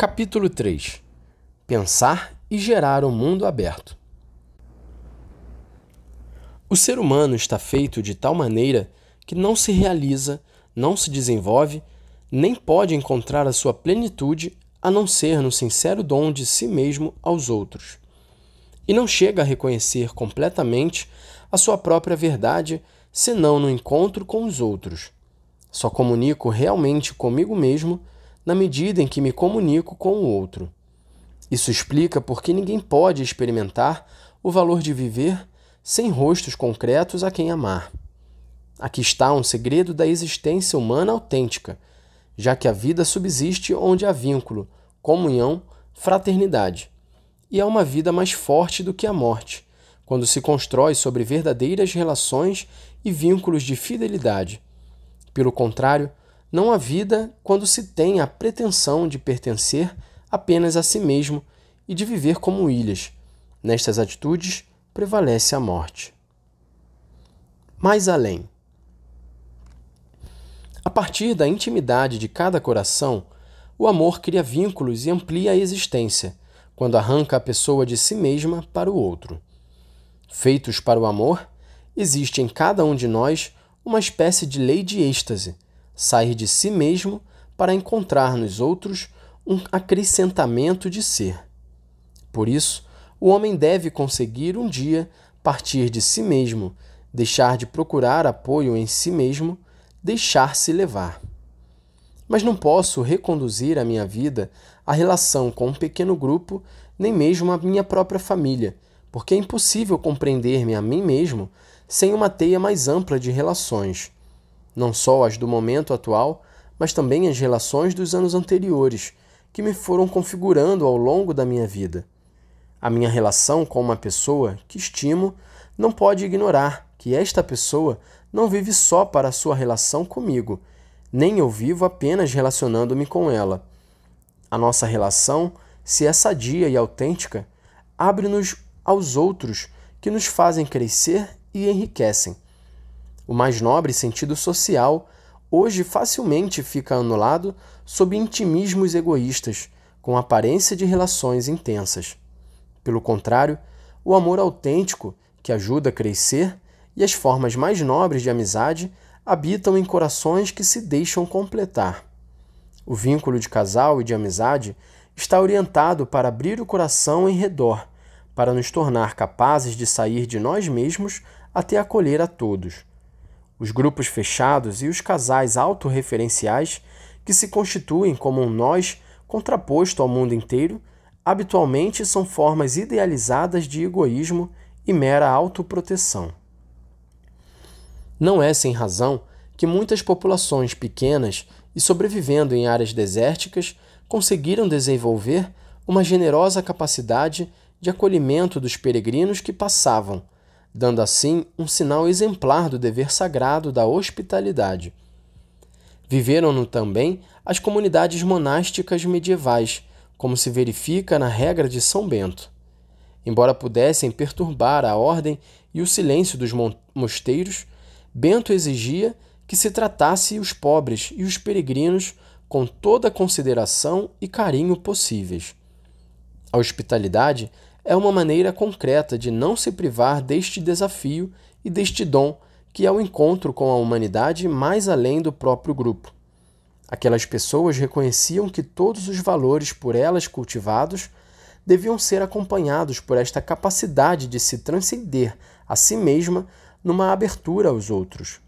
Capítulo 3 Pensar e gerar um mundo aberto. O ser humano está feito de tal maneira que não se realiza, não se desenvolve, nem pode encontrar a sua plenitude a não ser no sincero dom de si mesmo aos outros. E não chega a reconhecer completamente a sua própria verdade senão no encontro com os outros. Só comunico realmente comigo mesmo na medida em que me comunico com o outro. Isso explica por que ninguém pode experimentar o valor de viver sem rostos concretos a quem amar. Aqui está um segredo da existência humana autêntica, já que a vida subsiste onde há vínculo, comunhão, fraternidade. E é uma vida mais forte do que a morte, quando se constrói sobre verdadeiras relações e vínculos de fidelidade. Pelo contrário, não há vida quando se tem a pretensão de pertencer apenas a si mesmo e de viver como ilhas. Nestas atitudes prevalece a morte. Mais além. A partir da intimidade de cada coração, o amor cria vínculos e amplia a existência, quando arranca a pessoa de si mesma para o outro. Feitos para o amor, existe em cada um de nós uma espécie de lei de êxtase sair de si mesmo para encontrar nos outros um acrescentamento de ser. Por isso, o homem deve conseguir um dia partir de si mesmo, deixar de procurar apoio em si mesmo, deixar-se levar. Mas não posso reconduzir a minha vida à relação com um pequeno grupo, nem mesmo a minha própria família, porque é impossível compreender-me a mim mesmo sem uma teia mais ampla de relações não só as do momento atual, mas também as relações dos anos anteriores, que me foram configurando ao longo da minha vida. A minha relação com uma pessoa que estimo não pode ignorar que esta pessoa não vive só para a sua relação comigo, nem eu vivo apenas relacionando-me com ela. A nossa relação, se é sadia e autêntica, abre-nos aos outros que nos fazem crescer e enriquecem. O mais nobre sentido social hoje facilmente fica anulado sob intimismos egoístas, com aparência de relações intensas. Pelo contrário, o amor autêntico, que ajuda a crescer, e as formas mais nobres de amizade habitam em corações que se deixam completar. O vínculo de casal e de amizade está orientado para abrir o coração em redor, para nos tornar capazes de sair de nós mesmos até acolher a todos. Os grupos fechados e os casais autorreferenciais, que se constituem como um nós contraposto ao mundo inteiro, habitualmente são formas idealizadas de egoísmo e mera autoproteção. Não é sem razão que muitas populações pequenas e sobrevivendo em áreas desérticas conseguiram desenvolver uma generosa capacidade de acolhimento dos peregrinos que passavam, dando assim um sinal exemplar do dever sagrado da hospitalidade. Viveram-no também as comunidades monásticas medievais, como se verifica na regra de São Bento. Embora pudessem perturbar a ordem e o silêncio dos mosteiros, Bento exigia que se tratasse os pobres e os peregrinos com toda a consideração e carinho possíveis. A hospitalidade é uma maneira concreta de não se privar deste desafio e deste dom que é o encontro com a humanidade mais além do próprio grupo. Aquelas pessoas reconheciam que todos os valores por elas cultivados deviam ser acompanhados por esta capacidade de se transcender a si mesma numa abertura aos outros.